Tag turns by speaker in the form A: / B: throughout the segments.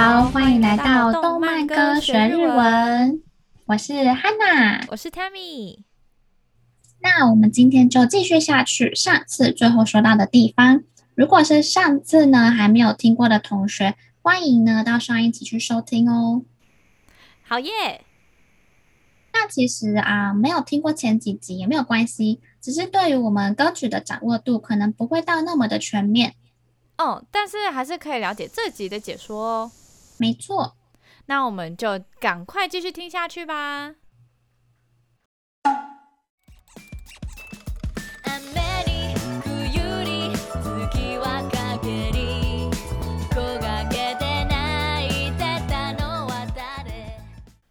A: 好，欢迎来到动漫歌学日文。我是 Hanna，
B: 我是 Tammy。
A: 那我们今天就继续下去，上次最后说到的地方。如果是上次呢还没有听过的同学，欢迎呢到上一集去收听哦。
B: 好耶！
A: 那其实啊，没有听过前几集也没有关系，只是对于我们歌曲的掌握度可能不会到那么的全面。
B: 哦，但是还是可以了解这集的解说哦。
A: 没错，
B: 那我们就赶快继续听下去吧。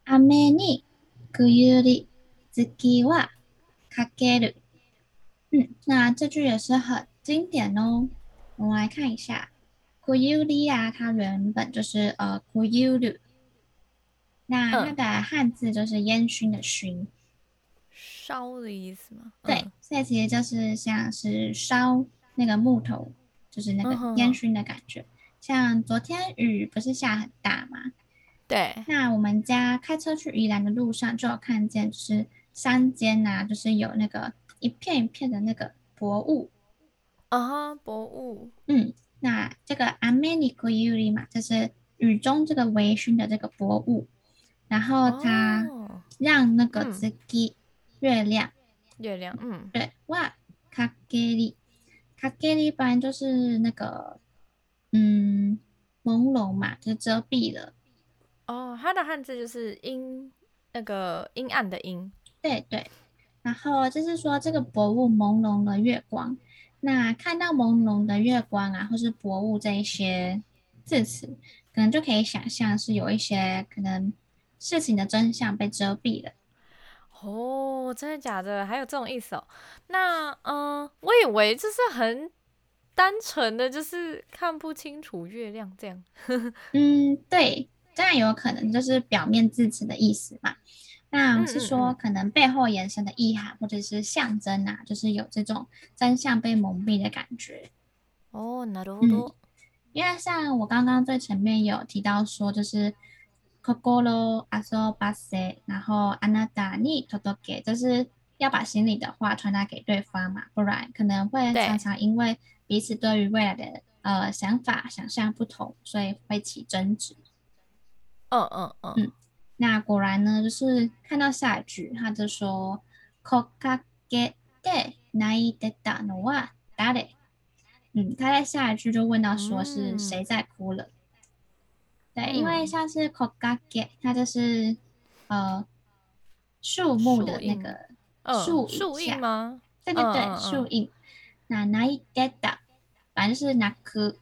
A: 雨に冬に月はかける。嗯，那这句也是很经典哦。我们来看一下， 冬に啊，它原本就是呃冬。那它的汉字就是烟熏的熏，
B: 烧的意思吗？
A: 对，嗯、所以其实就是像是烧那个木头，就是那个烟熏的感觉。嗯、像昨天雨不是下很大吗？
B: 对，
A: 那我们家开车去宜兰的路上，就有看见，就是山间呐、啊，就是有那个一片一片的那个薄雾。
B: 啊哈，薄雾。
A: 嗯，那这个雨に冬に嘛，就是雨中这个微醺的这个薄雾，然后它让那个月、哦、月亮，
B: 月亮，嗯，
A: 对，哇，かける，かける本来就是那个，嗯，朦胧嘛，就遮蔽了。
B: 哦，它的汉字就是阴，那个阴暗的阴。
A: 对对，然后就是说这个薄雾朦胧的月光， 那看到朦胧的月光啊，或是薄雾这一些字词，可能就可以想象是有一些可能事情的真相被遮蔽了。
B: 哦，真的假的？还有这种意思哦？那嗯、呃，我以为就是很单纯的，就是看不清楚月亮这样。
A: 嗯，对。当然有可能就是表面字词的意思嘛，那是说可能背后延伸的意涵或者是象征啊，就是有这种真相被蒙蔽的感觉。
B: 哦，なるほど。
A: 因为像我刚刚最前面有提到说，就是心游ばせ，然后あなたに届け，就是要把心里的话传达给对方嘛，不然可能会常常因为彼此对于未来的呃想法想象不同，所以会起争执。
B: 嗯嗯嗯嗯，
A: 那果然呢，就是看到下一句，他就说木阴で泣いてたのは谁？嗯，他在下一句就问到说是谁在哭了？嗯、对，因为像是木阴，它就是呃树木的那个树
B: 树荫吗？
A: 对对对，树荫。那泣いてた，反正就是泣く。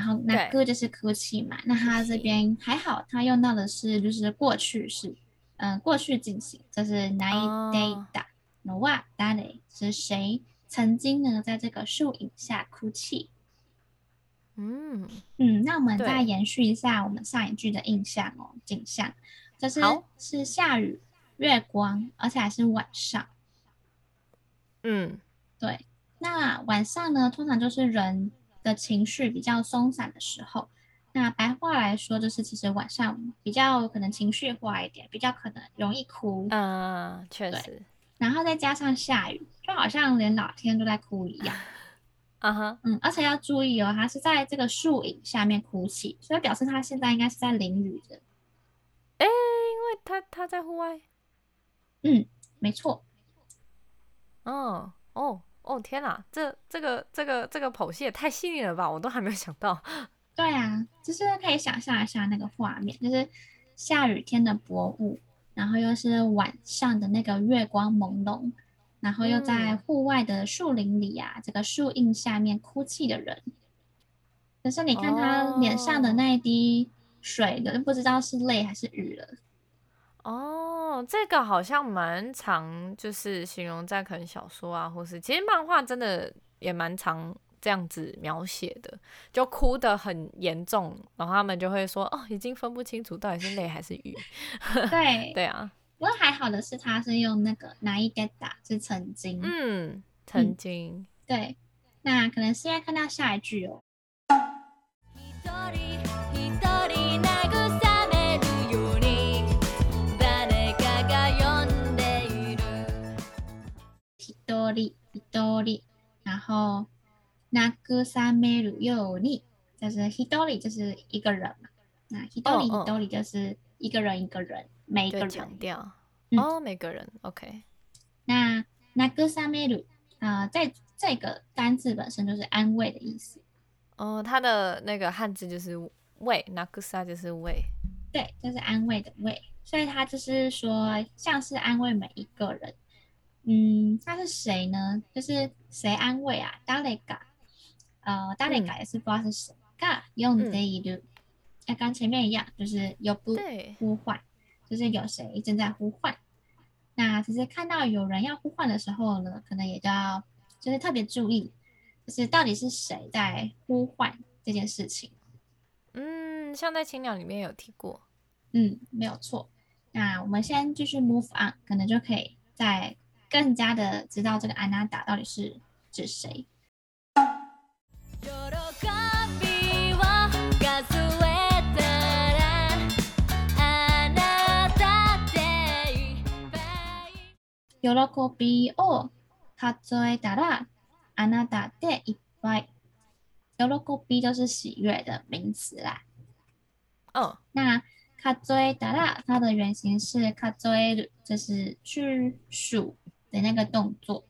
A: 然后那个就是哭泣嘛，那他这边还好，他用到的是就是过去式，嗯、呃，过去进行，就是泣いてたのは谁？是谁曾经呢在这个树影下哭泣？
B: 嗯
A: 嗯，那我们再延续一下我们上一句的印象哦，景象，就是是下雨，月光，而且还是晚上。
B: 嗯，
A: 对，那晚上呢，通常就是人。 的情绪比较松散的时候，那白话来说就是，其实晚上比较可能情绪化一点，比较可能容易哭。
B: 嗯，确实。
A: 然后再加上下雨，就好像连老天都在哭一样。
B: 啊哈，
A: 嗯，而且要注意哦，他是在这个树影下面哭泣，所以表示他现在应该是在淋雨的。
B: 哎，因为他他在户外。
A: 嗯，没错。
B: 哦哦。哦天哪，这这个这个这个剖析也太细腻了吧！我都还没有想到。
A: 对啊，就是可以想象一下那个画面，就是下雨天的薄雾，然后又是晚上的那个月光朦胧，然后又在户外的树林里啊，嗯、这个树荫下面哭泣的人。可是你看他脸上的那一滴水的，都不知道是泪还是雨了。
B: 哦，这个好像蛮常，就是形容在可能小说啊，或是其实漫画真的也蛮常这样子描写的，就哭得很严重，然后他们就会说哦，已经分不清楚到底是泪还是雨。
A: 对
B: 对啊，
A: 不过还好的是他是用那个泣いてた是曾经，
B: 嗯，曾经、
A: 嗯，对，那可能是因为看到下一句哦。 一人一人，然后慰めるように，就是一人就是一个人嘛，那一人一人就是一个人一个人，每一个人
B: 强调哦，每个人 OK。
A: 那慰める啊，在这个单字本身就是安慰的意思。
B: 哦，它的那个汉字就是慰，慰就是慰，
A: 对，就是安慰的慰。所以他就是说，像是安慰每一个人。 嗯，他是谁呢？就是谁安慰啊？谁が，呃，谁が也是不知道是谁。が呼んでいる，跟刚前面一样，就是有不呼唤，就是有谁正在呼唤。那其实看到有人要呼唤的时候呢，可能也就要就是特别注意，就是到底是谁在呼唤这件事情。
B: 嗯，像在青鸟里面有提过。
A: 嗯，没有错。那我们先继续 move on，可能就可以再 更加的知道这个あなた到底是指谁。喜びを数えたらあなたでいっぱい。喜び就是喜悦的名词啦。
B: 哦，
A: 那。数えたら，它的原型是数える，就是去数 的那个动作。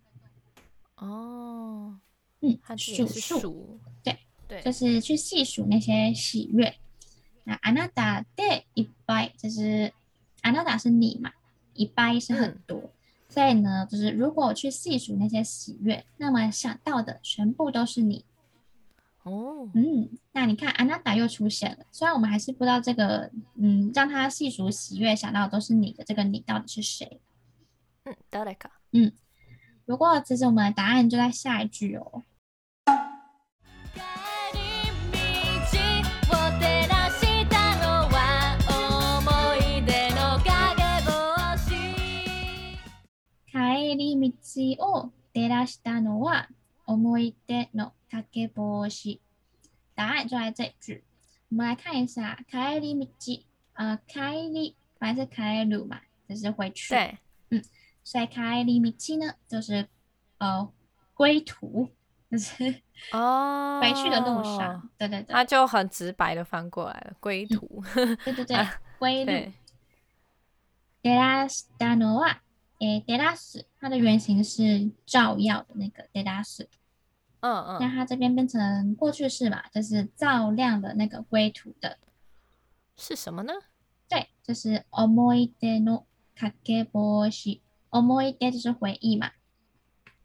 B: 哦，
A: 嗯，数数，对对，就是去细数那些喜悦。那あなたでいっぱい，就是あなた是你嘛，いっぱい是很多，嗯、所以呢，就是如果我去细数那些喜悦，那么想到的全部都是你。
B: 哦，
A: 嗯，那你看，あなた又出现了。虽然我们还是不知道这个，嗯，让他细数喜悦想到的都是你的这个你到底是谁？
B: 嗯，谁か？
A: 嗯，不过其实我们的答案就在下一句哦。帰り道を照らしたのは思い出の影帽子，答案就在这句。我们来看一下，帰り道，呃，帰り本来是帰る嘛，就是回去。
B: 对，
A: 嗯， 所以帰り道呢，就是呃归途，就是哦回去的路上。哦、对对对，
B: 它就很直白的翻过来了，归途。
A: 嗯、对对对，归路。照らしたのは，诶，照らす，它的原型是照耀的那个照らす。
B: 嗯嗯，
A: 那它这边变成过去式嘛，就是照亮的那个归途的，
B: 是什么呢？
A: 对，就是思い出のかけぼうし。 思い出就是回忆嘛。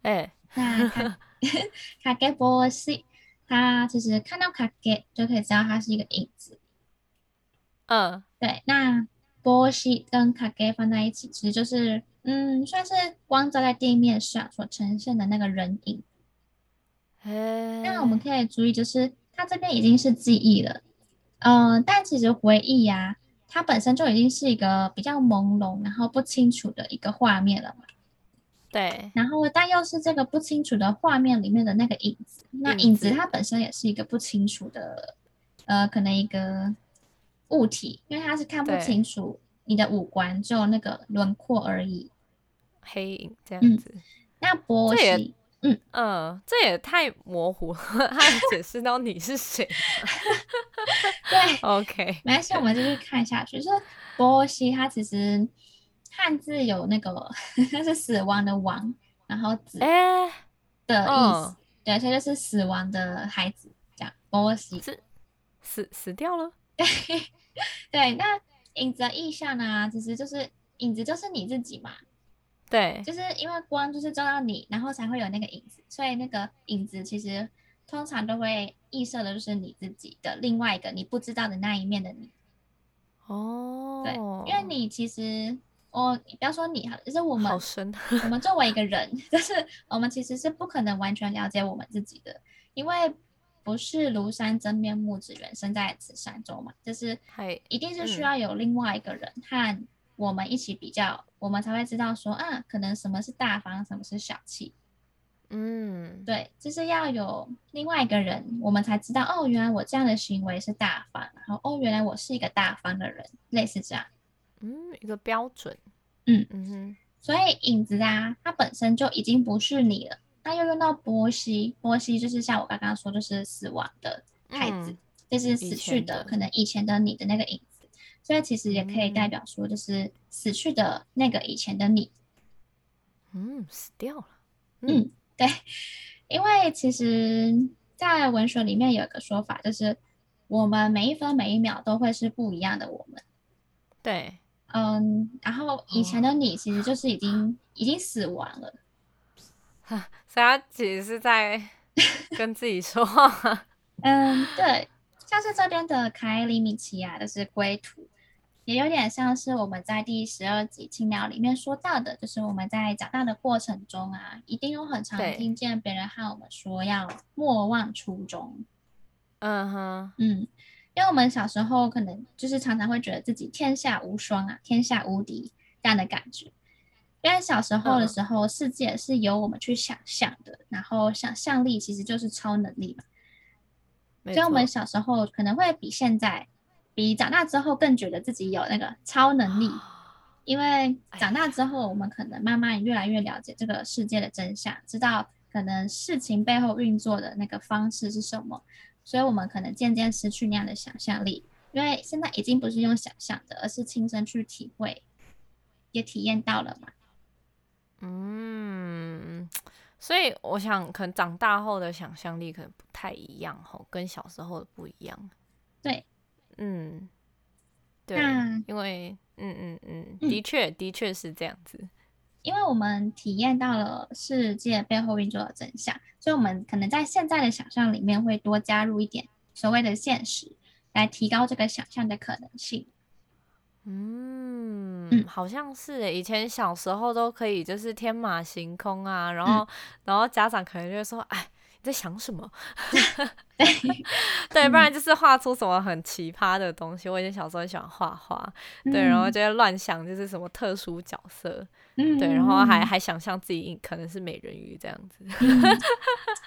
B: 哎、欸，
A: 那かかけぼうし，它其实看到かけ就可以知道它是一个影子。
B: 嗯，
A: 对，那ぼうし跟かけ放在一起，其实就是嗯，算是光照在地面上所呈现的那个人影。那我们可以注意，就是它这边已经是记忆了，呃，但其实回忆呀、啊， 它本身就已经是一个比较朦胧，然后不清楚的一个画面了嘛。
B: 对。
A: 然后，但又是这个不清楚的画面里面的那个影子，那影子它本身也是一个不清楚的，呃，可能一个物体，因为它是看不清楚你的五官，只有那个轮廓而已，
B: 黑影这样子。
A: 嗯、那波西。嗯
B: 嗯，这也太模糊了，他解释到你是谁？
A: 对
B: ，OK，
A: 没关系，我们继续看下去。就是波西，它其实汉字有那个，它是死亡的亡，然后子的意思，对，所以就是死亡的孩子，这样波西
B: 是死死掉了。
A: 对 对，那影子的意象呢？其实就是影子，就是你自己嘛。
B: 对，
A: 就是因为光就是照到你，然后才会有那个影子，所以那个影子其实通常都会映射的就是你自己的另外一个你不知道的那一面的你。
B: 哦，
A: 对，因为你其实我不要说你哈，就是我
B: 们，
A: 我们作为一个人，就是我们其实是不可能完全了解我们自己的，因为不是庐山真面目，只缘身在此山中嘛，就是一定是需要有另外一个人和。我们一起比较，我们才会知道说，啊，可能什么是大方，什么是小气。
B: 嗯，
A: 对，就是要有另外一个人，我们才知道，哦，原来我这样的行为是大方，然后，哦，原来我是一个大方的人，类似这样。
B: 嗯，一个标准。
A: 嗯
B: 嗯哼。
A: 所以影子啊，它本身就已经不是你了。那又用到波西，波西就是像我刚刚说，就是死亡的孩子，嗯、就是死去的，可能以前的你的那个影子。所以其实也可以代表说，就是死去的那个以前的你。
B: 嗯，死掉了。
A: 嗯，嗯对，因为其实，在文学里面有一个说法，就是我们每一分每一秒都会是不一样的我们。
B: 对。
A: 嗯，然后以前的你其实就是已经、哦、已经死亡了，
B: 所以他其实是在 跟自己说话。
A: 嗯，对，像是这边的凯里米奇啊，就是归途，也有点像是我们在第十二集青鸟里面说到的，就是我们在长大的过程中啊，一定有很常听见别人和我们说要莫忘初衷。
B: 嗯哼，
A: 嗯。因为我们小时候可能就是常常会觉得自己天下无双啊，天下无敌这样的感觉。因为小时候的时候，世界是由我们去想象的，嗯、然后想象力其实就是超能力嘛。所以我们小时候可能会比现在，比长大之后更觉得自己有那个超能力。因为长大之后，我们可能慢慢越来越了解这个世界的真相，知道可能事情背后运作的那个方式是什么。所以，我们可能渐渐失去那样的想象力，因为现在已经不是用想象的，而是亲身去体会，也体验到了嘛。
B: 嗯，所以我想，可能长大后的想象力可能不太一样吼，跟小时候的不一样。
A: 对，
B: 嗯，对，因为，嗯嗯嗯，的确，的确是这样子。
A: 因为我们体验到了世界背后运作的真相，所以我们可能在现在的想象里面会多加入一点所谓的现实，来提高这个想象的可能性。
B: 嗯，嗯，好像是诶，以前小时候都可以就是天马行空啊，然后、嗯、然后家长可能就会说，哎。在想什么？对，不然就是画出什么很奇葩的东西。我以前小时候很喜欢画画，对，然后就会乱想，就是什么特殊角色，嗯对，然后还还想象自己可能是美人鱼这样子，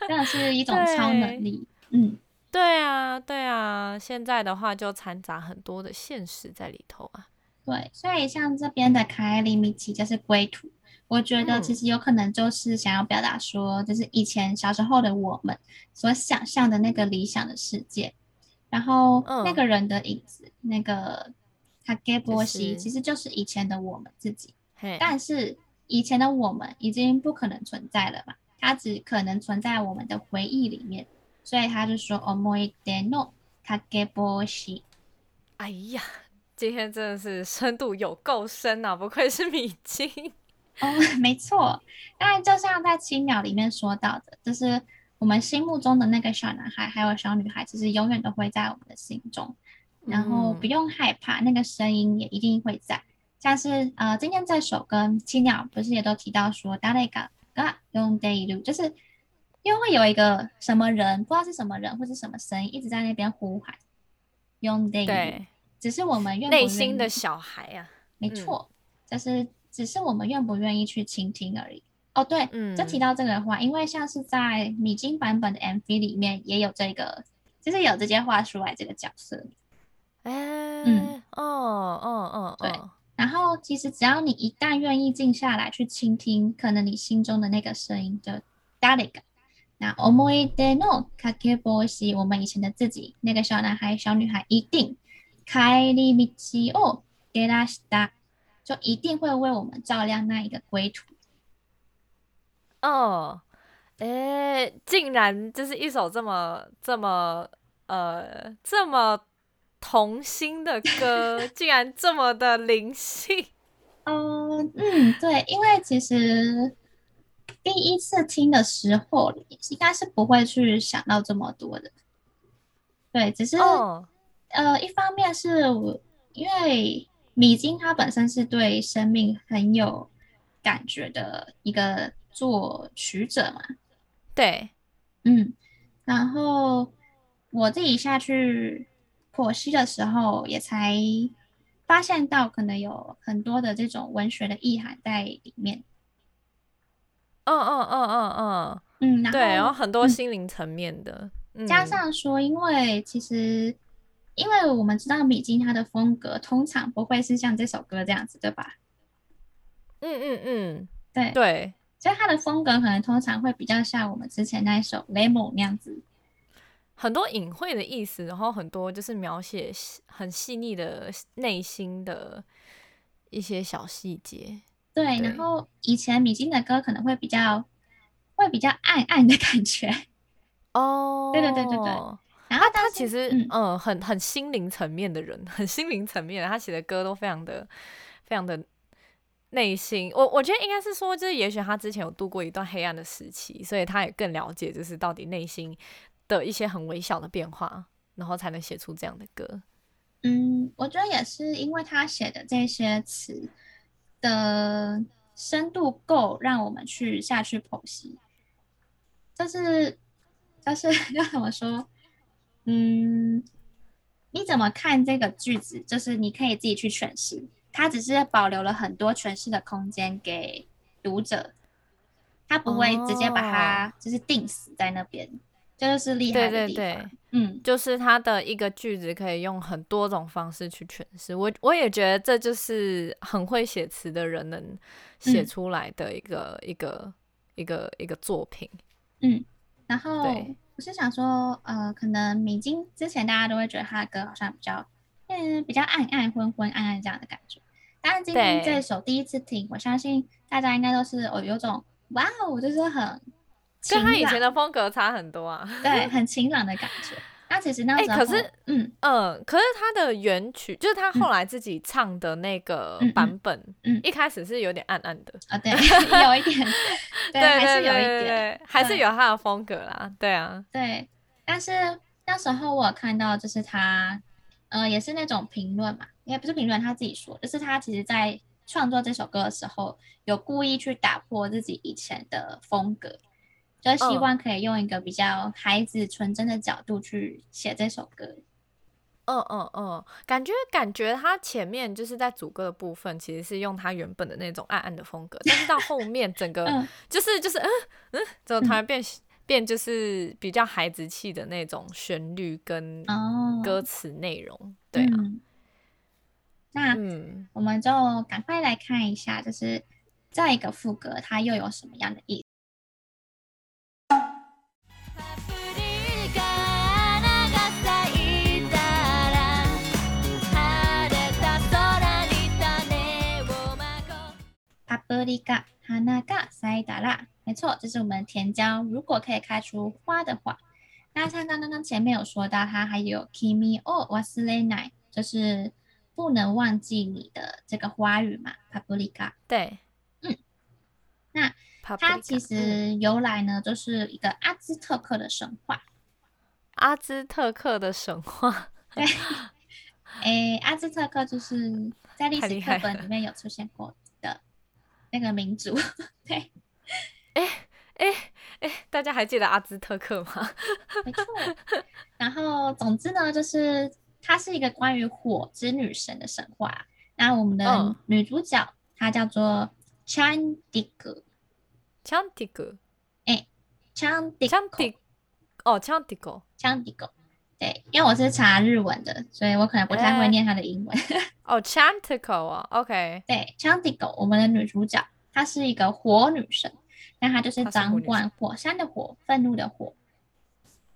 A: 这样是一 种超能力。嗯，
B: 对啊，对啊，现在的话就掺杂很多的现实在里头啊。
A: 对，所以像这边的凯里米奇就是归途。我觉得其实有可能就是想要表达说，就是以前小时候的我们所想象的那个理想的世界，然后那个人的影子，嗯、那个卡给波西，其实就是以前的我们自己。但是以前的我们已经不可能存在了嘛，它只可能存在我们的回忆里面，所以他就说思い出のかけぼうし。
B: 哎呀，今天真的是深度有够深啊，不愧是米晶。
A: 哦，没错，当然就像在青鸟里面说到的，就是我们心目中的那个小男孩还有小女孩，其实永远都会在我们的心中，然后不用害怕，那个声音也一定会在。像是呃，今天这首歌青鸟不是也都提到说，谁かが呼んでいる，就是因为会有一个什么人，不知道是什么人或是什么声音，一直在那边呼喊，呼んでいる，对，只是我们愿不愿意，
B: 内心的小孩啊，
A: 没错，嗯、就是。 只是我们愿不愿意去倾听而已。哦，对，嗯，就提到这个的话，因为像是在米津版本的 MV 里面也有这个，就是有直接画出来这个角色。
B: 哎、欸，嗯，哦，哦，哦，
A: 对。然后其实只要你一旦愿意静下来去倾听，可能你心中的那个声音就谁か。那思い出のかけぼうし，我们以前的自己，那个小男孩、小女孩，一定帰り道を照らした。 就一定会为我们照亮那一个归途。
B: 哦，哎，竟然就是一首这么这么呃这么童心的歌，竟然这么的灵性。
A: 嗯 嗯，对，因为其实第一次听的时候，应该是不会去想到这么多的。对，只是、哦、呃，一方面是我因为。米津他本身是对生命很有感觉的一个作曲者嘛，
B: 对，
A: 嗯，然后我自己下去剖析的时候，也才发现到可能有很多的这种文学的意涵在里面。
B: 嗯嗯嗯嗯嗯，
A: 嗯，
B: 对，然后很多心灵层面的，
A: 嗯，加上说，因为其实。因为我们知道米津他的风格通常不会是像这首歌这样子，对吧？
B: 嗯嗯嗯，
A: 对
B: 对，
A: 所以他的风格可能通常会比较像我们之前那一首《Lemon》那样子，
B: 很多隐晦的意思，然后很多就是描写很细腻的内心的一些小细节。
A: 对，然后以前米津的歌可能会比较会比较暗暗的感觉。哦，对对对对对。然后
B: 他他其实嗯，嗯很很心灵层面的人，很心灵层面的，他写的歌都非常的非常的内心。我我觉得应该是说，就是也许他之前有度过一段黑暗的时期，所以他也更了解，就是到底内心的一些很微小的变化，然后才能写出这样的歌。
A: 嗯，我觉得也是因为他写的这些词的深度够，让我们去下去剖析。就是就是 要怎么说？嗯，你怎么看这个句子？就是你可以自己去诠释，它只是保留了很多诠释的空间给读者，他不会直接把它就是定死在那边，这、哦、就是厉害的地方。对对对，嗯，
B: 就是它的一个句子可以用很多种方式去诠释。我我也觉得这就是很会写词的人能写出来的一个、嗯、一个一个一个作品。
A: 嗯，然后。我是想说，呃，可能米津之前大家都会觉得他的歌好像比较，嗯，比较暗暗昏昏暗暗这样的感觉。但是今天这首第一次听，我相信大家应该都是哦，有种哇哦，就是很
B: 跟他以前的风格差很多啊，
A: 对，很晴朗的感觉。那其实那时候，欸、可是，
B: 嗯嗯、呃，可是他的原曲就是他后来自己唱的那个版本，嗯，嗯嗯一开始是有点暗暗的
A: 啊，对，有一点，对，还是有一
B: 点，还是有他的风格啦，对啊，
A: 对。但是那时候我看到，就是他，呃，也是那种评论嘛，也不是评论，他自己说，就是他其实在创作这首歌的时候，有故意去打破自己以前的风格。就希望可以用一个比较孩子纯真的角度去写这首歌。
B: 嗯嗯嗯，感觉感觉他前面就是在主歌的部分，其实是用他原本的那种暗暗的风格，但是到后面整个就是就是嗯嗯，怎么突然变、嗯、变就是比较孩子气的那种旋律跟歌词内容。哦、对啊，
A: 嗯、那我们就赶快来看一下，就是这一个副歌它又有什么样的意思？パプリカ、花が咲いたら，没错，这是我们甜椒。如果可以开出花的话，那像刚刚刚前面有说到，它还有君を忘れない，就是不能忘记你的这个花语嘛。パプリカ，
B: 对，
A: 嗯，那它其实由来呢，就是一个阿兹特克的神话。
B: 阿兹特克的神话，
A: 对，哎，阿兹特克就是在历史课本里面有出现过。 那个民族，对，
B: 哎哎哎，大家还记得阿兹特克吗？
A: 没错。然后，总之呢，就是它是一个关于火之女神的神话。那我们的女主角、哦、她叫做 Chandigo，Chandigo，哎，Chandigo，
B: 哦，Chandigo，Chandigo。
A: 对，因为我是查日文的，所以我可能不太会念它的英文。
B: 哦，Chantico 啊，OK。
A: 对，Chantico，我们的女主角，她是一个火女神，那她就是掌管火山的火，愤怒的火。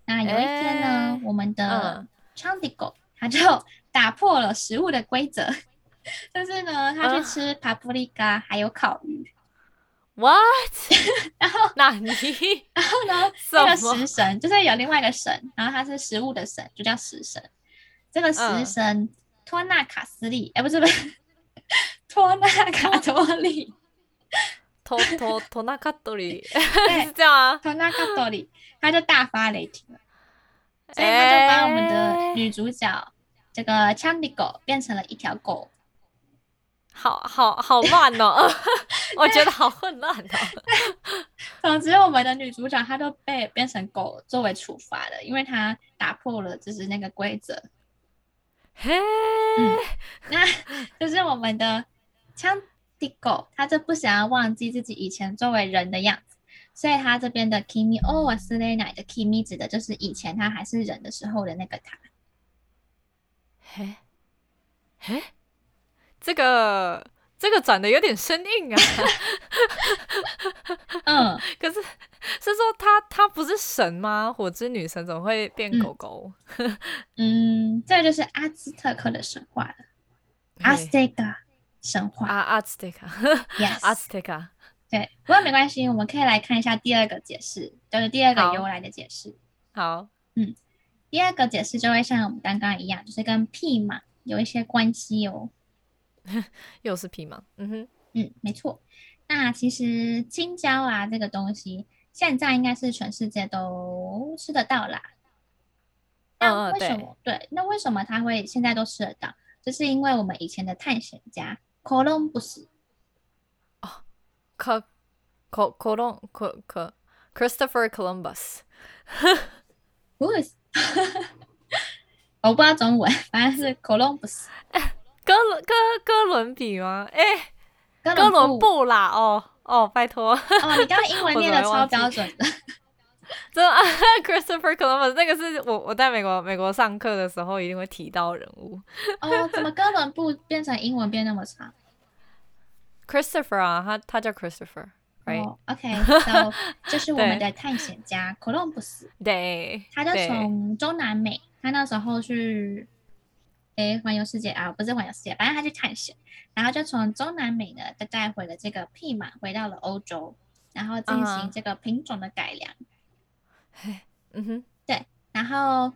A: 那有一天呢，我们的 Chantico，她就打破了食物的规则，就是呢，她去吃帕布利卡还有烤鱼。
B: What？
A: 然后
B: 那你，
A: 然后呢？这个食神就是有另外一个神，然后他是食物的神，就叫食神。这个食神托纳卡斯利，哎，不是不是，托纳卡托利，
B: 托托托纳卡托利，对，是这样啊。
A: 托纳卡托利，他就大发雷霆了，所以他就把我们的女主角这个枪迪狗变成了一条狗。
B: 好好好乱哦，我觉得好混乱哦。
A: 总之，我们的女主角她都被变成狗作为处罚了，因为她打破了就是那个规则。
B: 嘿、
A: 嗯，那就是我们的强敌狗，他就不想要忘记自己以前作为人的样子，所以他这边的 Kimi o Wasurena 的 Kimi 指的就是以前他还是人的时候的那个他。
B: 嘿，嘿。这个这个转的有点生硬啊。
A: 嗯，
B: 可是是说他他不是神吗？火之女神怎么会变狗狗？
A: 嗯，嗯，这个就是阿兹特克的神话了。阿兹特克神话
B: 啊，阿兹特克
A: ，yes，
B: 阿兹特克。
A: 对，不过没关系，我们可以来看一下第二个解释，就是第二个由来的解释。
B: 好，
A: 嗯，第二个解释就会像我们刚刚一样，就是跟屁嘛有一些关系哦。
B: 又是皮毛？嗯哼，
A: 嗯，没错。那其实青椒啊，这个东西现在应该是全世界都吃得到啦。那为什么？嗯、对，对，那为什么它会现在都吃得到？就是因为我们以前的探险家哥伦布斯。
B: 哦，科科科隆科科 Christopher Columbus。
A: 不是，我不知道中文，反正是哥伦布斯。
B: 哥伦哥哥伦比吗？哎、欸。哥伦布啦，哦哦，拜托哦，
A: 你刚刚英文 念的超标准的，
B: 真的，Christopher Columbus 那个是我我在美国美国上课的时候一定会提到人物。
A: 哦，怎么哥伦布变成英文变那么长
B: ？Christopher 啊，他他叫 Christopher，right？
A: 哦，OK，so 这是我们的探险家 Columbus，
B: 对，
A: 他就从中南美，他那时候去。诶，环游世界啊，不是环游世界，反正他去探险，然后就从中南美呢，就带回了这个匹马，回到了欧洲，然后进行这个品种的改良。
B: Uh-huh. 嗯哼，
A: 对，然后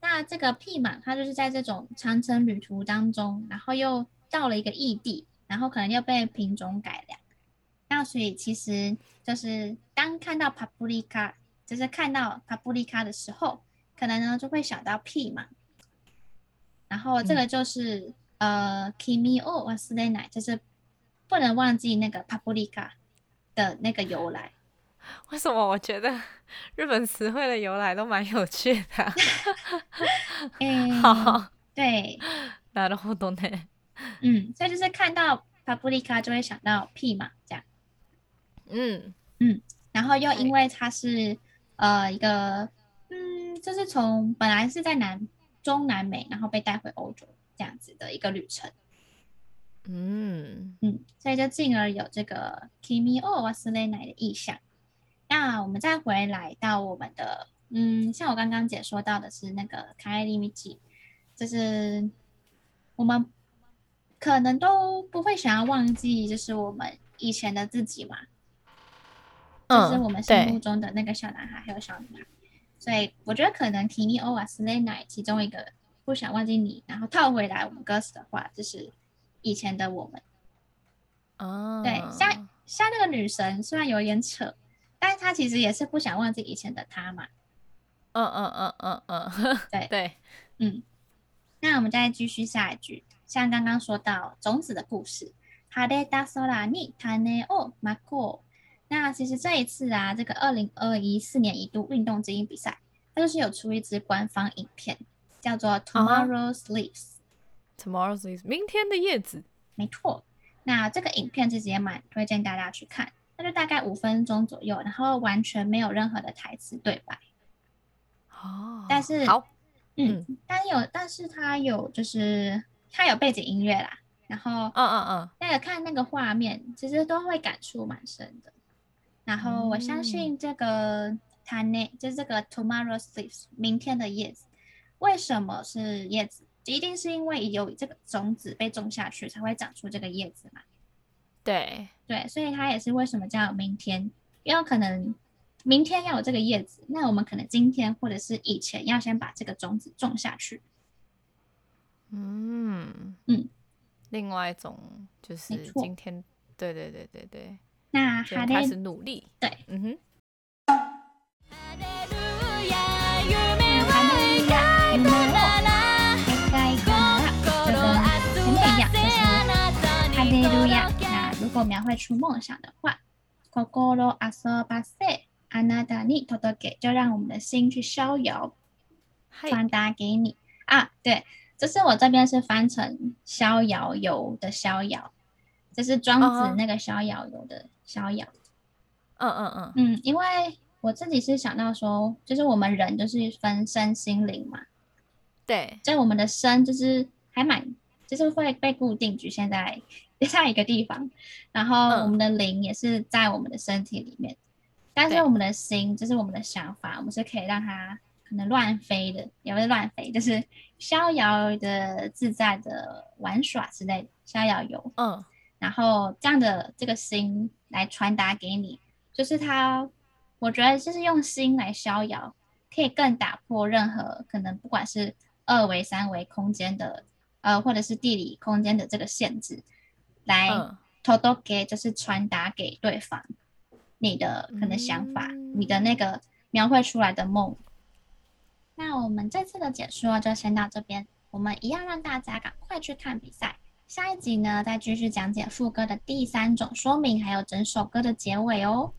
A: 那这个匹马，它就是在这种长城旅途当中，然后又到了一个异地，然后可能又被品种改良。那所以其实就是当看到帕布利卡，就是看到帕布利卡的时候，可能呢就会想到匹马。然后这个就是、嗯、呃，kimi o wasurenai，就是不能忘记那个 paprika 的那个由来。
B: 为什么我觉得日本词汇的由来都蛮有趣的？
A: 嗯、欸，
B: 好，
A: 对，
B: なるほどね。
A: 嗯，所以就是看到 paprika 就会想到屁嘛，这样。
B: 嗯
A: 嗯，然后又因为它是呃一个嗯，就是从本来是在南。 中南美，然后被带回欧洲，这样子的一个旅程。
B: 嗯
A: 嗯，所以就进而有这个 Kimi o Wasurenai 的意象。那我们再回来到我们的，嗯，像我刚刚解说到的是那个 k a i l i m i c i 就是我们可能都不会想要忘记，就是我们以前的自己嘛，嗯，就是我们心目中的那个小男孩还有小女孩。所以我觉得可能 Kimi o Wasurenai 其中一个不想忘记你，然后套回来我们歌词的话，就是以前的我们。
B: 哦、oh.，
A: 对，像像那个女神虽然有点扯，但是她其实也是不想忘记以前的她嘛。
B: 嗯嗯嗯嗯嗯，对对，
A: 嗯。那我们再继续下一句，像刚刚说到种子的故事，晴れた空に种をまこう。 那其实这一次啊，这个二零二一四年一度运动精英比赛，它就是有出一支官方影片，叫做 Tomorrow's Leaves。
B: Tomorrow's Leaves，明天的叶子。
A: 没错。那这个影片其实也蛮推荐大家去看，那就大概五分钟左右，然后完全没有任何的台词对白。
B: 哦。
A: 但是
B: 好，
A: 嗯，但有，但是它有，就是它有背景音乐啦，然后，嗯
B: 嗯嗯，
A: 那个看那个画面，其实都会感触蛮深的。然后我相信这个它呢，就是这个 tomorrow's leaves，明天的叶子，为什么是叶子？一定是因为有这个种子被种下去，才会长出这个叶子嘛。
B: 对
A: 对，所以它也是为什么叫明天，因为可能明天要有这个叶子，那我们可能今天或者是以前要先把这个种子种下去。
B: 嗯
A: 嗯，
B: 另外一种就是今天，对对对对对。
A: 那还得开
B: 始努力，
A: 对，
B: 嗯哼。
A: 哈利路亚，那如果描绘出梦想的话，心游ばせあなたに届け，就让我们的心去逍遥，传达给你啊。对，这是我这边是翻成逍遥游的逍遥， 这是庄子那个逍遥游的。逍遥，
B: 嗯嗯嗯
A: 嗯，因为我自己是想到说，就是我们人就是分身心灵嘛，
B: 对，
A: 在我们的身就是还蛮，就是会被固定局限在 下一个地方。然后我们的灵也是在我们的身体里面，嗯、但是我们的心就是我们的想法，我们是可以让它可能乱飞的，也不是乱飞，就是逍遥的、自在的玩耍之类的，逍遥游。嗯，然后这样的这个心来传达给你，就是他，我觉得就是用心来逍遥。可以更打破任何可能，不管是二维、三维空间的，呃，或者是地理空间的这个限制，来偷偷给就是传达给对方你的可能想法，嗯、你的那个描绘出来的梦。那我们这次的解说就先到这边，我们一样让大家赶快去看比赛。下一集呢，再继续讲解副歌的第三种说明，还有整首歌的结尾哦。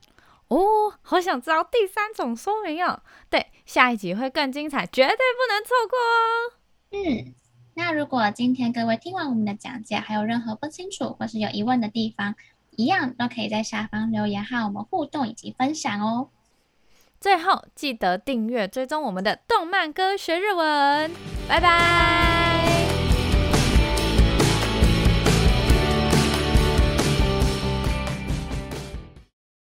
B: 哦，好想知道第三种说明哦。对，下一集会更精彩，绝对不能错过哦。
A: 嗯，那如果今天各位听完我们的讲解，还有任何不清楚或是有疑问的地方，一样都可以在下方留言和我们互动以及分享哦。
B: 最后记得订阅追踪我们的动漫歌学日文，拜拜。